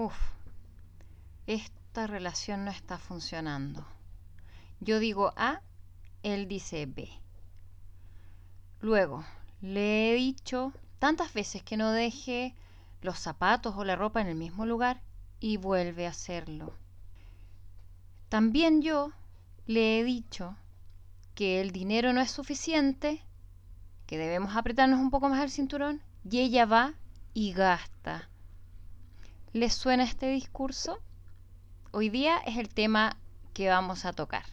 Uf, esta relación no está funcionando. Yo digo A, él dice B. Luego, le he dicho tantas veces que no deje los zapatos o la ropa en el mismo lugar y vuelve a hacerlo. También yo le he dicho que el dinero no es suficiente, que debemos apretarnos un poco más el cinturón y ella va y gasta. ¿Les suena este discurso? Hoy día es el tema que vamos a tocar.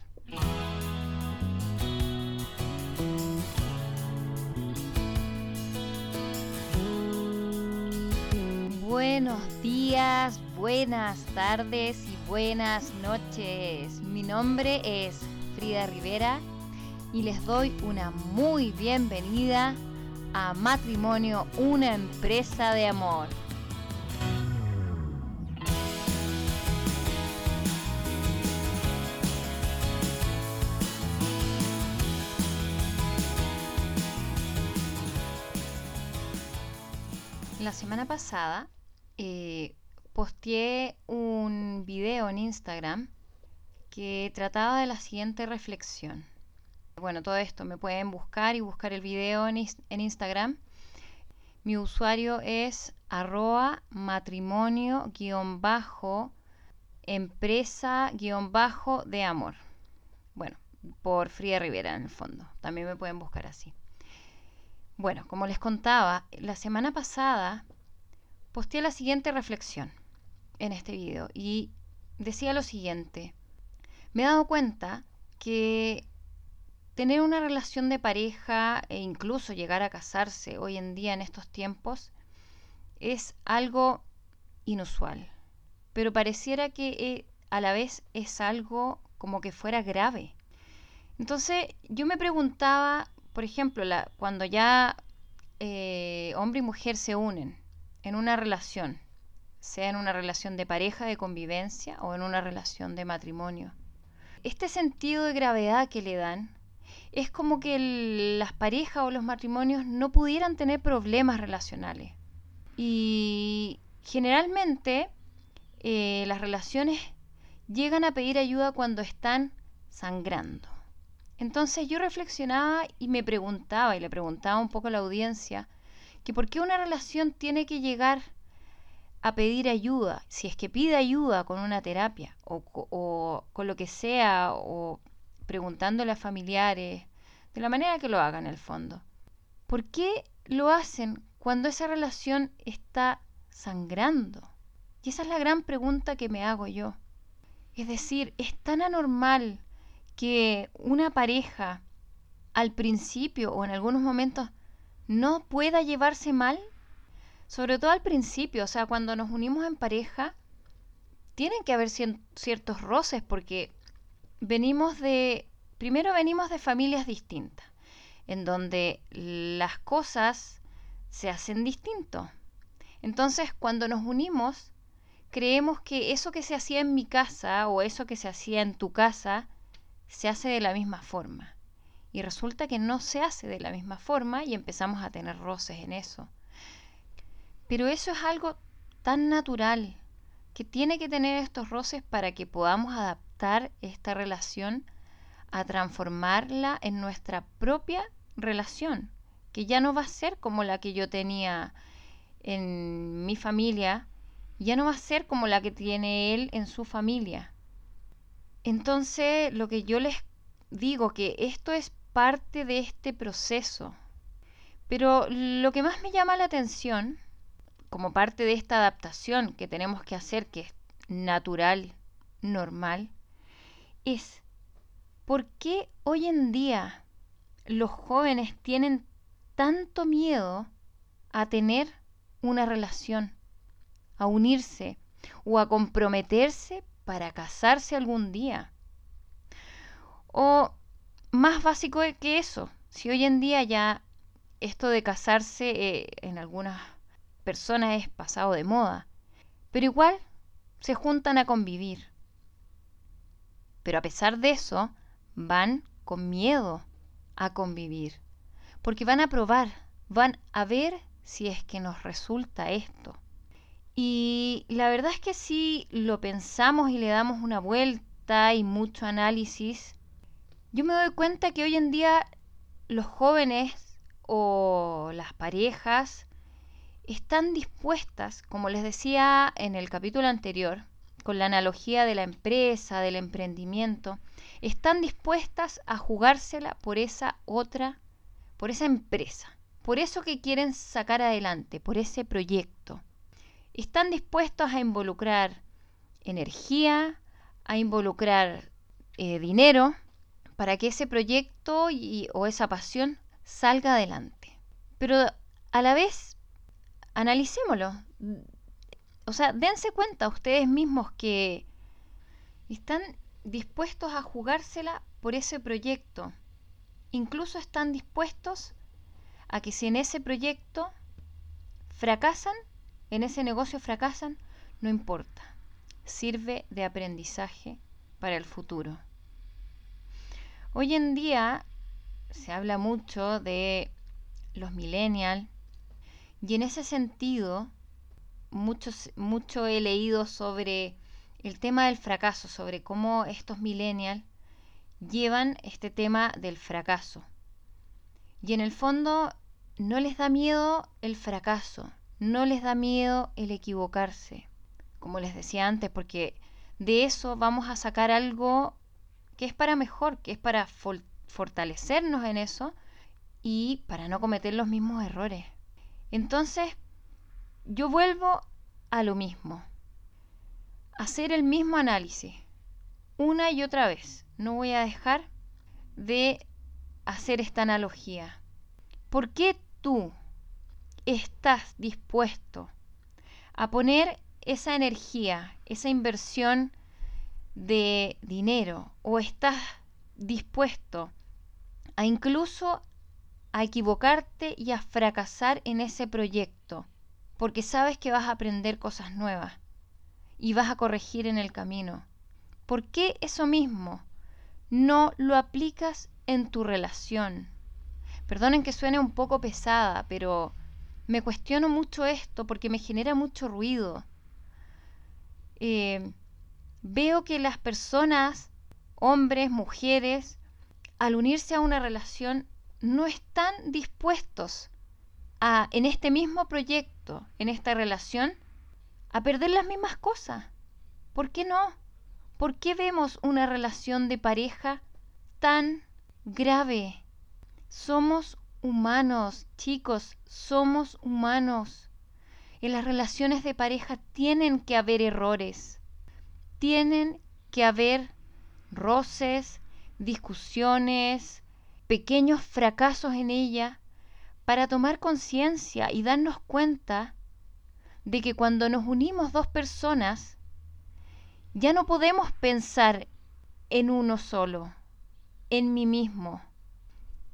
Buenos días, buenas tardes y buenas noches. Mi nombre es Frida Rivera y les doy una muy bienvenida a Matrimonio, una empresa de amor. La semana pasada eh, posteé un video en Instagram que trataba de la siguiente reflexión. Bueno, todo esto me pueden buscar y buscar el video en, Instagram. Mi usuario es arroba matrimonio guion bajo empresa guion bajo de amor. Bueno, por Frida Rivera en el fondo. También me pueden buscar así. Bueno, como les contaba, la semana pasada posteé la siguiente reflexión en este video y decía lo siguiente. Me he dado cuenta que tener una relación de pareja e incluso llegar a casarse hoy en día en estos tiempos es algo inusual, pero pareciera que eh, a la vez es algo como que fuera grave. Entonces yo me preguntaba por ejemplo, la, cuando ya eh, hombre y mujer se unen en una relación, sea en una relación de pareja, de convivencia o en una relación de matrimonio, este sentido de gravedad que le dan es como que las parejas o los matrimonios no pudieran tener problemas relacionales. Y generalmente eh, las relaciones llegan a pedir ayuda cuando están sangrando. Entonces yo reflexionaba y me preguntaba, y le preguntaba un poco a la audiencia, que por qué una relación tiene que llegar a pedir ayuda, si es que pide ayuda con una terapia o, con lo que sea, o preguntándole a familiares, de la manera que lo hagan en el fondo. ¿Por qué lo hacen cuando esa relación está sangrando? Y esa es la gran pregunta que me hago yo. Es decir, es tan anormal que una pareja al principio o en algunos momentos no pueda llevarse mal, sobre todo al principio, o sea, cuando nos unimos en pareja, tienen que haber ciertos roces porque venimos de, primero venimos de familias distintas, en donde las cosas se hacen distinto. Entonces, cuando nos unimos, creemos que eso que se hacía en mi casa o eso que se hacía en tu casa se hace de la misma forma. Y resulta que no se hace de la misma forma y empezamos a tener roces en eso. Pero eso es algo tan natural que tiene que tener estos roces para que podamos adaptar esta relación a transformarla en nuestra propia relación, que ya no va a ser como la que yo tenía en mi familia, ya no va a ser como la que tiene él en su familia. Entonces, lo que yo les digo, que esto es parte de este proceso. Pero lo que más me llama la atención, como parte de esta adaptación que tenemos que hacer, que es natural, normal, es por qué hoy en día los jóvenes tienen tanto miedo a tener una relación, a unirse o a comprometerse para casarse algún día. O más básico que eso, si hoy en día ya esto de casarse eh, en algunas personas es pasado de moda, pero igual se juntan a convivir. Pero a pesar de eso, van con miedo a convivir, porque van a probar, van a ver si es que nos resulta esto. Y la verdad es que si lo pensamos y le damos una vuelta y mucho análisis, yo me doy cuenta que hoy en día los jóvenes o las parejas están dispuestas, como les decía en el capítulo anterior, con la analogía de la empresa, del emprendimiento, están dispuestas a jugársela por esa otra, por esa empresa, por eso que quieren sacar adelante, por ese proyecto. Están dispuestos a involucrar energía, a involucrar eh, dinero para que ese proyecto y, o esa pasión salga adelante. Pero a la vez, analicémoslo. O sea, dense cuenta ustedes mismos que están dispuestos a jugársela por ese proyecto. Incluso están dispuestos a que si en ese proyecto fracasan, en ese negocio fracasan, no importa. Sirve de aprendizaje para el futuro. Hoy en día se habla mucho de los millennials y en ese sentido mucho he leído sobre el tema del fracaso, sobre cómo estos millennials llevan este tema del fracaso. Y en el fondo no les da miedo el fracaso, no les da miedo el equivocarse, como les decía antes, porque de eso vamos a sacar algo que es para mejor, que es para fortalecernos en eso y para no cometer los mismos errores. Entonces, yo vuelvo a lo mismo, hacer el mismo análisis, una y otra vez. No voy a dejar de hacer esta analogía. ¿Por qué tú estás dispuesto a poner esa energía, esa inversión de dinero o estás dispuesto a incluso a equivocarte y a fracasar en ese proyecto, porque sabes que vas a aprender cosas nuevas y vas a corregir en el camino. ¿Por qué eso mismo no lo aplicas en tu relación? Perdonen que suene un poco pesada, pero me cuestiono mucho esto porque me genera mucho ruido. Eh, veo que las personas, hombres, mujeres, al unirse a una relación, no están dispuestos a, en este mismo proyecto, en esta relación, a perder las mismas cosas. ¿Por qué no? ¿Por qué vemos una relación de pareja tan grave? Somos humanos, chicos, somos humanos. En las relaciones de pareja tienen que haber errores tienen que haber roces, discusiones, pequeños fracasos en ella para tomar conciencia y darnos cuenta de que cuando nos unimos dos personas, ya no podemos pensar en uno solo, en mí mismo.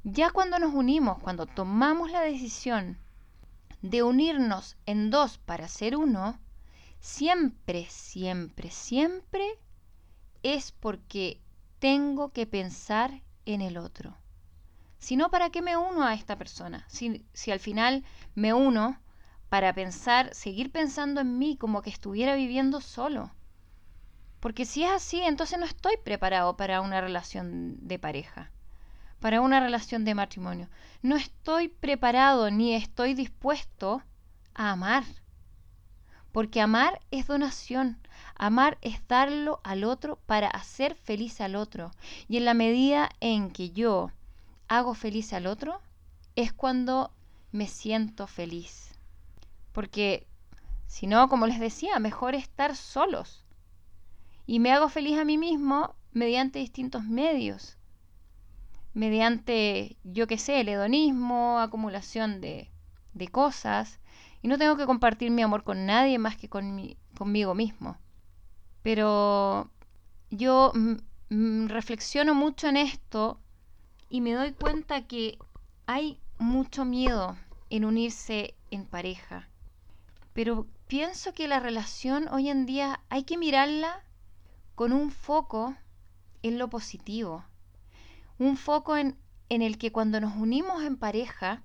Ya cuando nos unimos, cuando tomamos la decisión de unirnos en dos para ser uno, siempre, siempre, siempre es porque tengo que pensar en el otro. Si no, ¿para qué me uno a esta persona? Si, si al final me uno para pensar, seguir pensando en mí como que estuviera viviendo solo. Porque si es así, entonces no estoy preparado para una relación de pareja, para una relación de matrimonio. No estoy preparado ni estoy dispuesto a amar. Porque amar es donación, amar es darlo al otro para hacer feliz al otro. Y en la medida en que yo hago feliz al otro, es cuando me siento feliz. Porque si no, como les decía, mejor estar solos. Y me hago feliz a mí mismo mediante distintos medios. Mediante, yo qué sé, el hedonismo, acumulación de, de cosas, y no tengo que compartir mi amor con nadie más que con conmigo mismo. Pero yo reflexiono mucho en esto y me doy cuenta que hay mucho miedo en unirse en pareja. Pero pienso que la relación hoy en día hay que mirarla con un foco en lo positivo. Un foco en, en el que cuando nos unimos en pareja,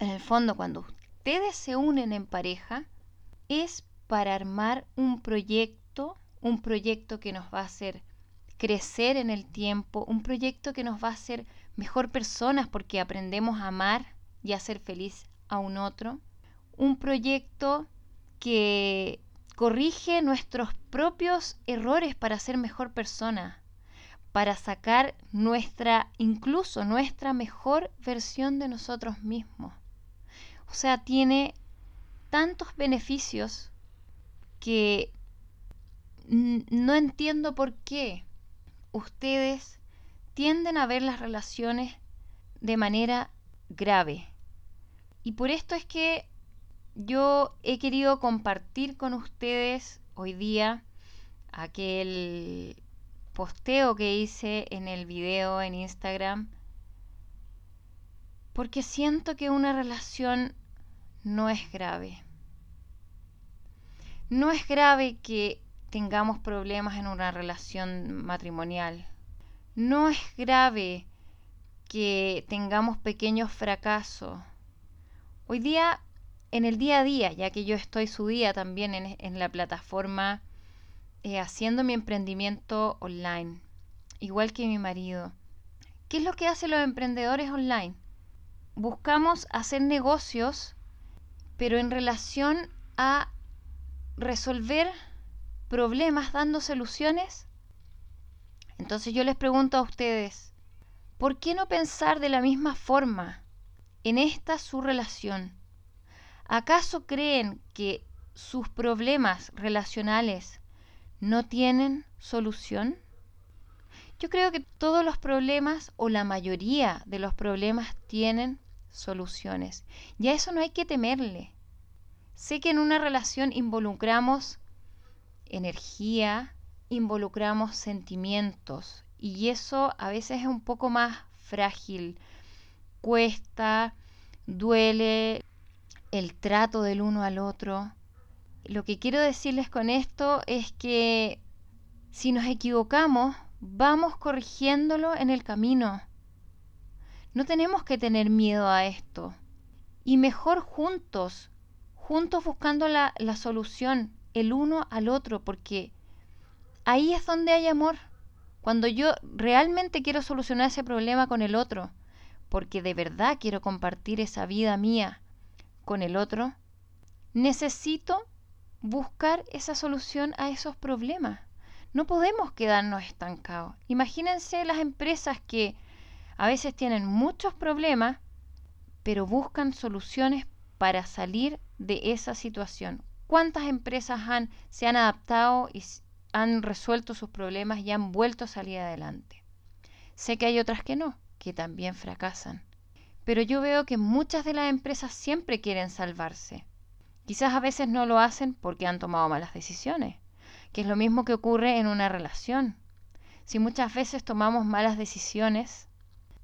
en el fondo cuando ustedes se unen en pareja es para armar un proyecto, un proyecto que nos va a hacer crecer en el tiempo, un proyecto que nos va a hacer mejor personas porque aprendemos a amar y a ser feliz a un otro, un proyecto que corrige nuestros propios errores para ser mejor persona, para sacar nuestra, incluso nuestra mejor versión de nosotros mismos. O sea, tiene tantos beneficios que no entiendo por qué ustedes tienden a ver las relaciones de manera grave. Y por esto es que yo he querido compartir con ustedes hoy día aquel posteo que hice en el video en Instagram porque siento que una relación no es grave. No es grave que tengamos problemas en una relación matrimonial. No es grave que tengamos pequeños fracasos. Hoy día, en el día a día, ya que yo estoy su día también en, la plataforma eh, haciendo mi emprendimiento online, igual que mi marido. ¿Qué es lo que hacen los emprendedores online? Buscamos hacer negocios, pero en relación a resolver problemas dando soluciones? Entonces yo les pregunto a ustedes, ¿por qué no pensar de la misma forma en esta su relación? ¿Acaso creen que sus problemas relacionales no tienen solución? Yo creo que todos los problemas o la mayoría de los problemas tienen soluciones y a eso no hay que temerle. Sé que en una relación involucramos energía, involucramos sentimientos y eso a veces es un poco más frágil, cuesta, duele el trato del uno al otro. Lo que quiero decirles con esto es que si nos equivocamos, vamos corrigiéndolo en el camino. No tenemos que tener miedo a esto. Y mejor juntos, juntos buscando la, la solución, el uno al otro, porque ahí es donde hay amor. Cuando yo realmente quiero solucionar ese problema con el otro, porque de verdad quiero compartir esa vida mía con el otro, necesito buscar esa solución a esos problemas. No podemos quedarnos estancados. Imagínense las empresas que a veces tienen muchos problemas, pero buscan soluciones para salir de esa situación cuántas empresas han, se han adaptado y han resuelto sus problemas y han vuelto a salir adelante. Sé que hay otras que no, que también fracasan. Pero yo veo que muchas de las empresas siempre quieren salvarse. Quizás a veces no lo hacen porque han tomado malas decisiones, que es lo mismo que ocurre en una relación. Si muchas veces tomamos malas decisiones,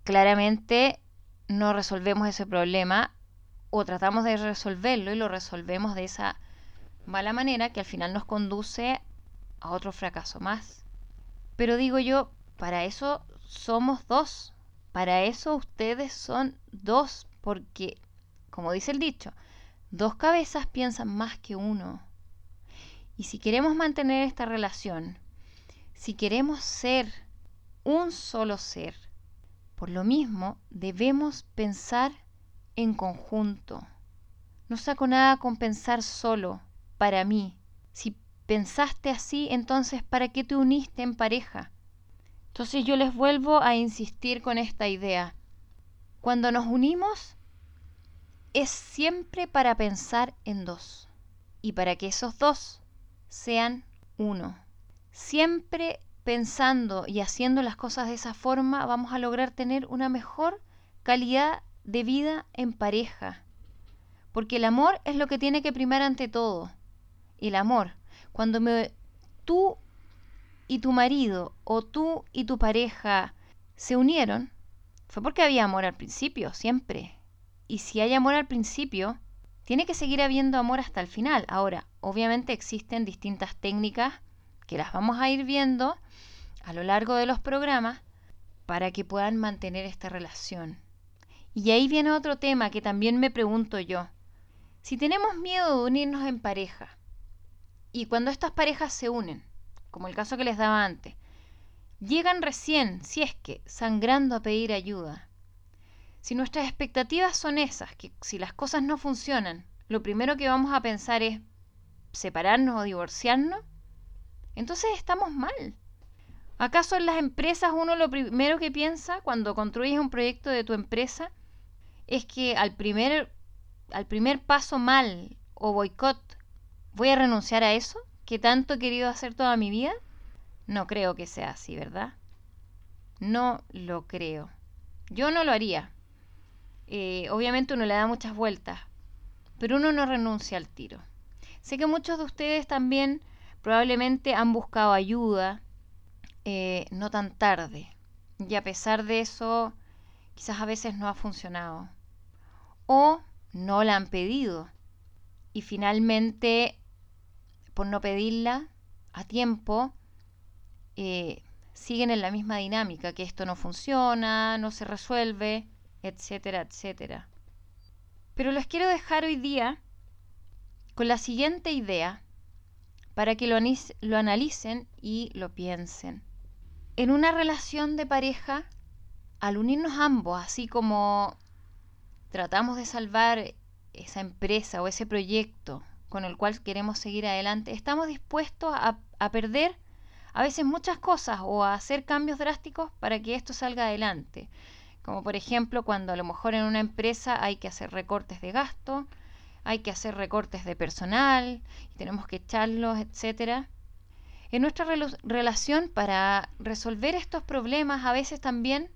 claramente no resolvemos ese problema o tratamos de resolverlo y lo resolvemos de esa mala manera que al final nos conduce a otro fracaso más. Pero digo yo, para eso somos dos, para eso ustedes son dos, porque, como dice el dicho, dos cabezas piensan más que uno. Y si queremos mantener esta relación, si queremos ser un solo ser, por lo mismo debemos pensar en conjunto. No saco nada con pensar solo, para mí. Si pensaste así, entonces ¿para qué te uniste en pareja? Entonces yo les vuelvo a insistir con esta idea. Cuando nos unimos es siempre para pensar en dos y para que esos dos sean uno. Siempre pensando y haciendo las cosas de esa forma vamos a lograr tener una mejor calidad de vida en pareja. Porque el amor es lo que tiene que primar ante todo el amor. Cuando me, tú y tu marido o tú y tu pareja se unieron, fue porque había amor al principio, siempre. Y si hay amor al principio, tiene que seguir habiendo amor hasta el final. Ahora, obviamente existen distintas técnicas que las vamos a ir viendo a lo largo de los programas para que puedan mantener esta relación. Y ahí viene otro tema que también me pregunto yo. Si tenemos miedo de unirnos en pareja, Y cuando estas parejas se unen, como el caso que les daba antes, llegan recién, si es que, sangrando a pedir ayuda. Si nuestras expectativas son esas, que si las cosas no funcionan, lo primero que vamos a pensar es separarnos o divorciarnos, entonces estamos mal. ¿Acaso en las empresas uno lo primero que piensa cuando construyes un proyecto de tu empresa es que al primer, al primer paso mal o boicot voy a renunciar a eso que tanto he querido hacer toda mi vida? No creo que sea así, ¿verdad? No lo creo. Yo no lo haría. Eh, obviamente uno le da muchas vueltas, pero uno no renuncia al tiro. Sé que muchos de ustedes también probablemente han buscado ayuda, eh, no tan tarde, y a pesar de eso, quizás a veces no ha funcionado. O no la han pedido. Y finalmente, por no pedirla a tiempo, eh, siguen en la misma dinámica, que esto no funciona, no se resuelve, etcétera, etcétera. Pero les quiero dejar hoy día con la siguiente idea para que lo, lo analicen y lo piensen. En una relación de pareja, al unirnos ambos, así como tratamos de salvar esa empresa o ese proyecto con el cual queremos seguir adelante, estamos dispuestos a, a, perder a veces muchas cosas o a hacer cambios drásticos para que esto salga adelante. Como por ejemplo cuando a lo mejor en una empresa hay que hacer recortes de gasto, hay que hacer recortes de personal y tenemos que echarlos, etcétera. En nuestra relación para resolver estos problemas a veces también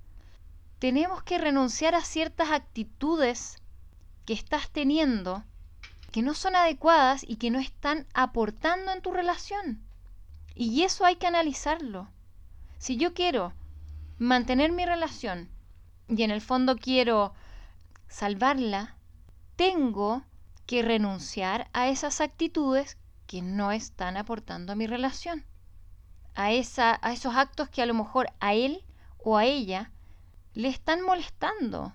tenemos que renunciar a ciertas actitudes que estás teniendo que no son adecuadas y que no están aportando en tu relación. Y eso hay que analizarlo. Si yo quiero mantener mi relación y en el fondo quiero salvarla, tengo que renunciar a esas actitudes que no están aportando a mi relación. A, esa, a esos actos que a lo mejor a él o a ella le están molestando.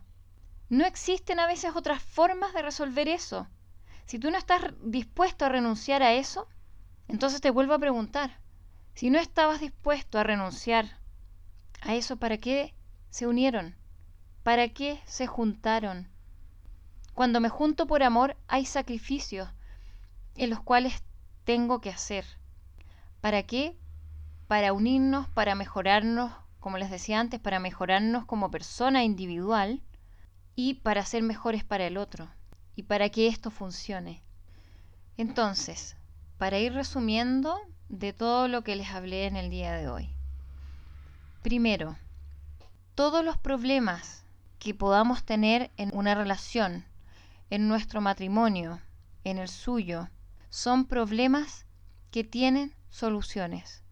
No existen a veces otras formas de resolver eso. Si tú no estás dispuesto a renunciar a eso, entonces te vuelvo a preguntar, si no estabas dispuesto a renunciar a eso, ¿para qué se unieron? ¿Para qué se juntaron? Cuando me junto por amor hay sacrificios en los cuales tengo que hacer. ¿Para qué? Para unirnos, para mejorarnos, como les decía antes, para mejorarnos como persona individual y para ser mejores para el otro y para que esto funcione. Entonces, para ir resumiendo de todo lo que les hablé en el día de hoy. Primero, todos los problemas que podamos tener en una relación en nuestro matrimonio, en el suyo, son problemas que tienen soluciones,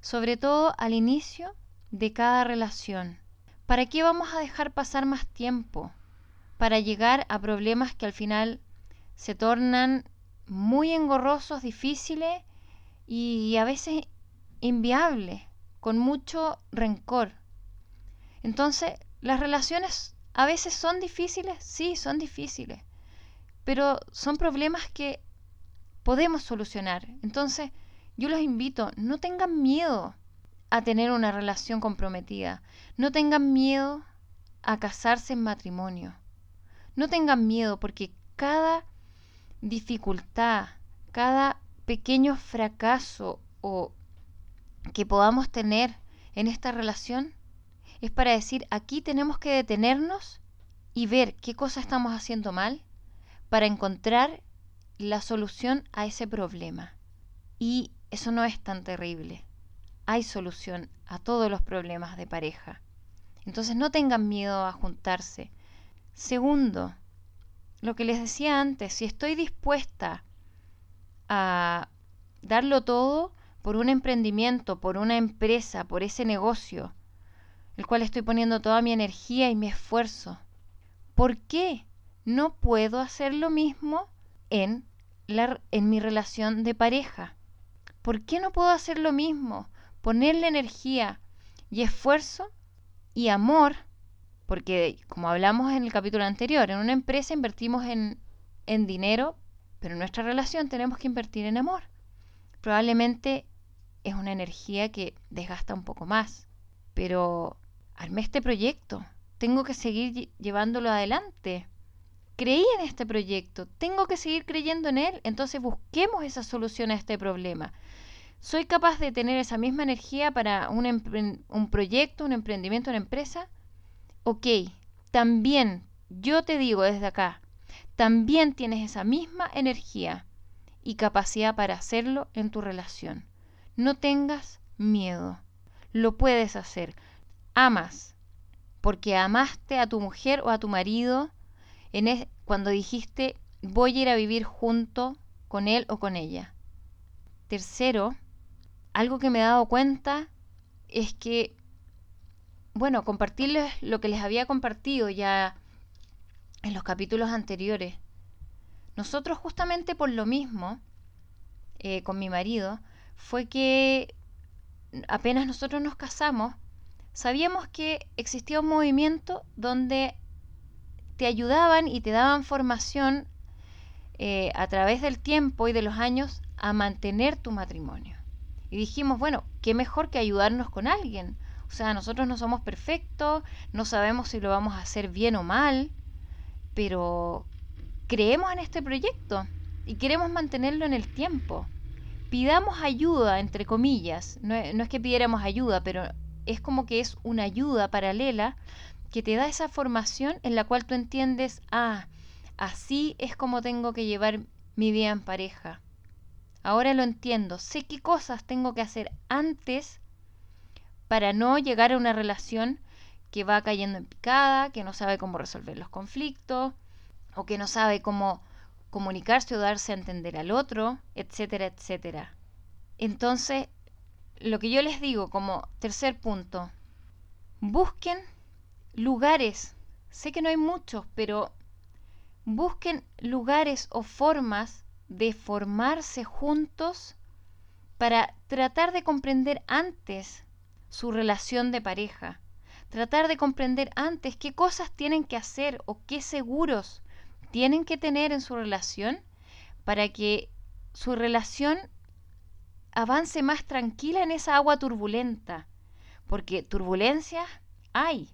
sobre todo al inicio de cada relación. ¿Para qué vamos a dejar pasar más tiempo? Para llegar a problemas que al final se tornan muy engorrosos, difíciles y a veces inviables, con mucho rencor. Entonces, las relaciones a veces son difíciles, sí, son difíciles, pero son problemas que podemos solucionar. Entonces, yo los invito, no tengan miedo a tener una relación comprometida, no tengan miedo a casarse en matrimonio, no tengan miedo porque cada dificultad, cada pequeño fracaso o que podamos tener en esta relación es para decir aquí tenemos que detenernos y ver qué cosa estamos haciendo mal para encontrar la solución a ese problema. Y eso no es tan terrible. Hay solución a todos los problemas de pareja. Entonces no tengan miedo a juntarse. Segundo, lo que les decía antes, si estoy dispuesta a darlo todo por un emprendimiento, por una empresa, por ese negocio, el cual estoy poniendo toda mi energía y mi esfuerzo, ¿por qué no puedo hacer lo mismo en, la, en mi relación de pareja. ¿Por qué no puedo hacer lo mismo? Ponerle energía y esfuerzo y amor, porque como hablamos en el capítulo anterior, en una empresa invertimos en, en dinero, pero en nuestra relación tenemos que invertir en amor. probablemente es una energía que desgasta un poco más. Pero armé este proyecto, tengo que seguir llevándolo adelante. Creí en este proyecto, tengo que seguir creyendo en él, entonces busquemos esa solución a este problema. ¿Soy capaz de tener esa misma energía para un, proyecto, un emprendimiento, una empresa? Ok, también yo te digo desde acá, también tienes esa misma energía y capacidad para hacerlo en tu relación. No tengas miedo. Lo puedes hacer. Amas. Porque amaste a tu mujer o a tu marido en cuando dijiste voy a ir a vivir junto con él o con ella. Tercero, algo que me he dado cuenta es que, bueno, compartirles lo que les había compartido ya en los capítulos anteriores. Nosotros justamente por lo mismo, eh, con mi marido, fue que apenas nosotros nos casamos, sabíamos que existía un movimiento donde te ayudaban y te daban formación eh, a través del tiempo y de los años a mantener tu matrimonio. Y dijimos, bueno, qué mejor que ayudarnos con alguien. O sea, nosotros no somos perfectos, no sabemos si lo vamos a hacer bien o mal, pero creemos en este proyecto y queremos mantenerlo en el tiempo. Pidamos ayuda, entre comillas. No, no es que pidiéramos ayuda, pero es como que es una ayuda paralela que te da esa formación en la cual tú entiendes, ah, así es como tengo que llevar mi vida en pareja. Ahora lo entiendo, sé qué cosas tengo que hacer antes para no llegar a una relación que va cayendo en picada, que no sabe cómo resolver los conflictos, o que no sabe cómo comunicarse o darse a entender al otro, etcétera, etcétera. Entonces, lo que yo les digo como tercer punto, busquen lugares, sé que no hay muchos, pero busquen lugares o formas de formarse juntos para tratar de comprender antes su relación de pareja, tratar de comprender antes qué cosas tienen que hacer o qué seguros tienen que tener en su relación para que su relación avance más tranquila en esa agua turbulenta. Porque turbulencias hay,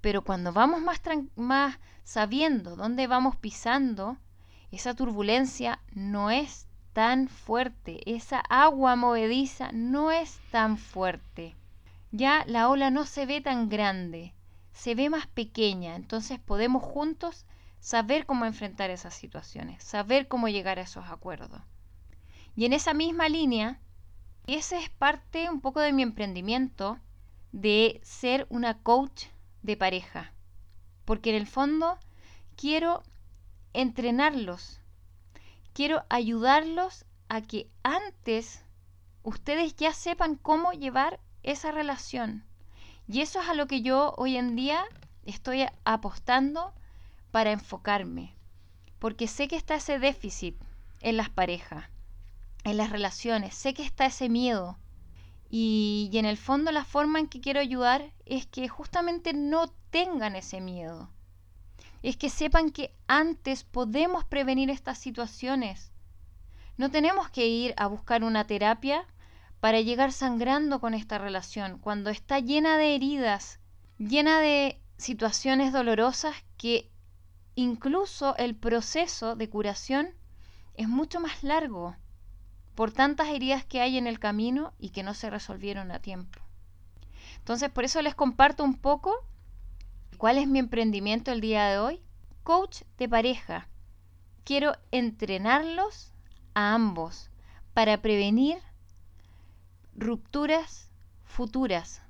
pero cuando vamos más, más sabiendo dónde vamos pisando, esa turbulencia no es tan fuerte, esa agua movediza no es tan fuerte ya la ola no se ve tan grande, se ve más pequeña, entonces podemos juntos saber cómo enfrentar esas situaciones, saber cómo llegar a esos acuerdos. Y en esa misma línea, ese es parte un poco de mi emprendimiento de ser una coach de pareja, porque en el fondo quiero entrenarlos, quiero ayudarlos a que antes ustedes ya sepan cómo llevar esa relación. Y eso es a lo que yo hoy en día estoy apostando para enfocarme. Porque sé que está ese déficit en las parejas, en las relaciones, sé que está ese miedo. Y, y en el fondo la forma en que quiero ayudar es que justamente no tengan ese miedo. Es que sepan que antes podemos prevenir estas situaciones. No tenemos que ir a buscar una terapia para llegar sangrando con esta relación, cuando está llena de heridas, llena de situaciones dolorosas que incluso el proceso de curación es mucho más largo por tantas heridas que hay en el camino y que no se resolvieron a tiempo. Entonces, por eso les comparto un poco cuál es mi emprendimiento el día de hoy. Coach de pareja. Quiero entrenarlos a ambos para prevenir rupturas futuras.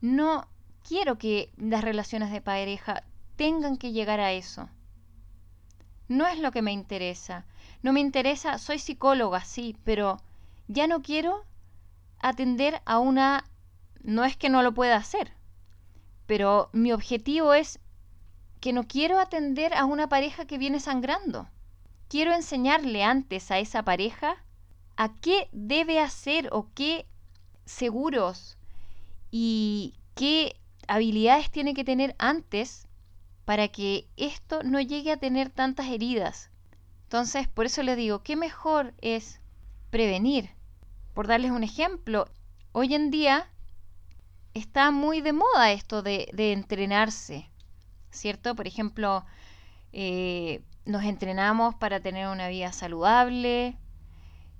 No quiero que las relaciones de pareja tengan que llegar a eso. No es lo que me interesa. No me interesa, soy psicóloga, sí, pero ya no quiero atender a una... No es que no lo pueda hacer, pero mi objetivo es que no quiero atender a una pareja que viene sangrando. Quiero enseñarle antes a esa pareja a qué debe hacer o qué seguros y qué habilidades tiene que tener antes para que esto no llegue a tener tantas heridas. Entonces, por eso le digo, ¿qué mejor es prevenir Por darles un ejemplo, hoy en día está muy de moda esto de, entrenarse, ¿cierto? Por ejemplo, eh, nos entrenamos para tener una vida saludable,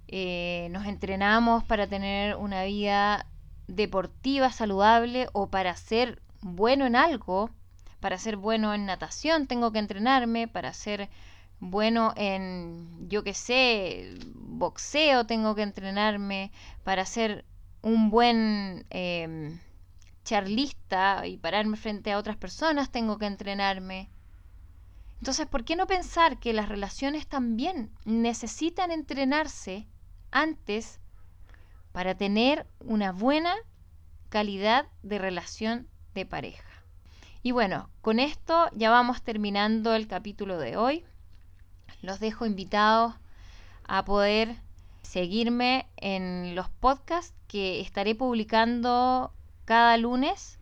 eh, nos entrenamos para tener una vida deportiva saludable o para ser bueno en algo, para ser bueno en natación tengo que entrenarme, para ser bueno en, yo qué sé, boxeo tengo que entrenarme, para ser un buen em, charlista y pararme frente a otras personas tengo que entrenarme. Entonces, ¿por qué no pensar que las relaciones también necesitan entrenarse antes para tener una buena calidad de relación de pareja? Y bueno, con esto ya vamos terminando el capítulo de hoy. Los dejo invitados a poder seguirme en los podcasts que estaré publicando cada lunes.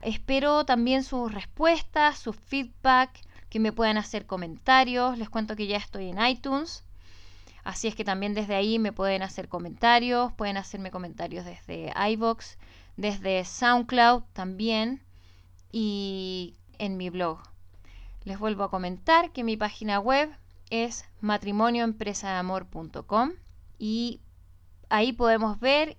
Espero también sus respuestas, sus feedback, que me puedan hacer comentarios. Les cuento que ya estoy en iTunes. Así es que también desde ahí me pueden hacer comentarios, pueden hacerme comentarios desde iBox, desde SoundCloud también y en mi blog. Les vuelvo a comentar que mi página web es matrimonioempresadeamor.com y ahí podemos ver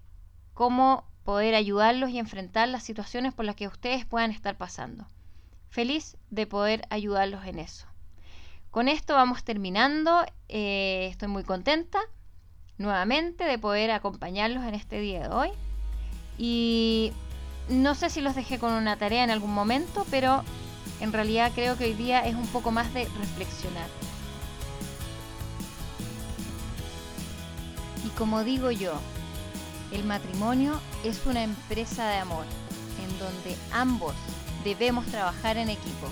cómo poder ayudarlos y enfrentar las situaciones por las que ustedes puedan estar pasando. Feliz de poder ayudarlos en eso. Con esto vamos terminando. Eh, estoy muy contenta nuevamente de poder acompañarlos en este día de hoy. Y no sé si los dejé con una tarea en algún momento, pero en realidad creo que hoy día es un poco más de reflexionar. Como digo yo, el matrimonio es una empresa de amor en donde ambos debemos trabajar en equipo.